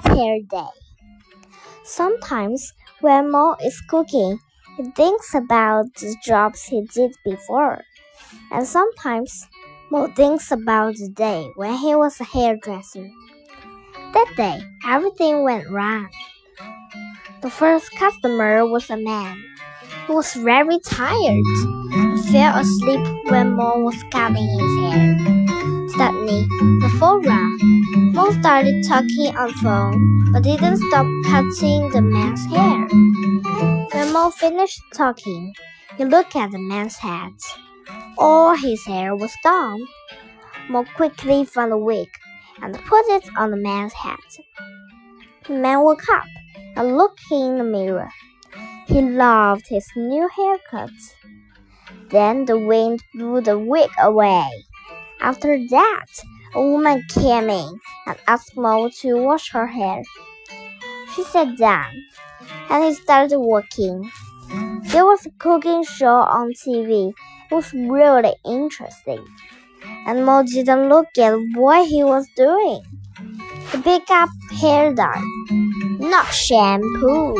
bad hair day. Sometimes when Mo is cooking, he thinks about the jobs he did before. And sometimes Mo thinks about the day when he was a hairdresser. That day, everything went wrong. The first customer was a man. He was very tired. He fell asleep when Mo was cutting his hair. Suddenly, the phone rang. Mo started talking on phone, but didn't stop cutting the man's hair. When Mo finished talking, he looked at the man's head. All his hair was gone. Mo quickly found a wig and put it on the man's head. The man woke up and looked in the mirror. He loved his new haircut. Then the wind blew the wig away. After that, a woman came in and asked Mo to wash her hair. She sat down, and he started working. There was a cooking show on TV. It was really interesting. And Mo didn't look at what he was doing. He picked up hair dye, not shampoo.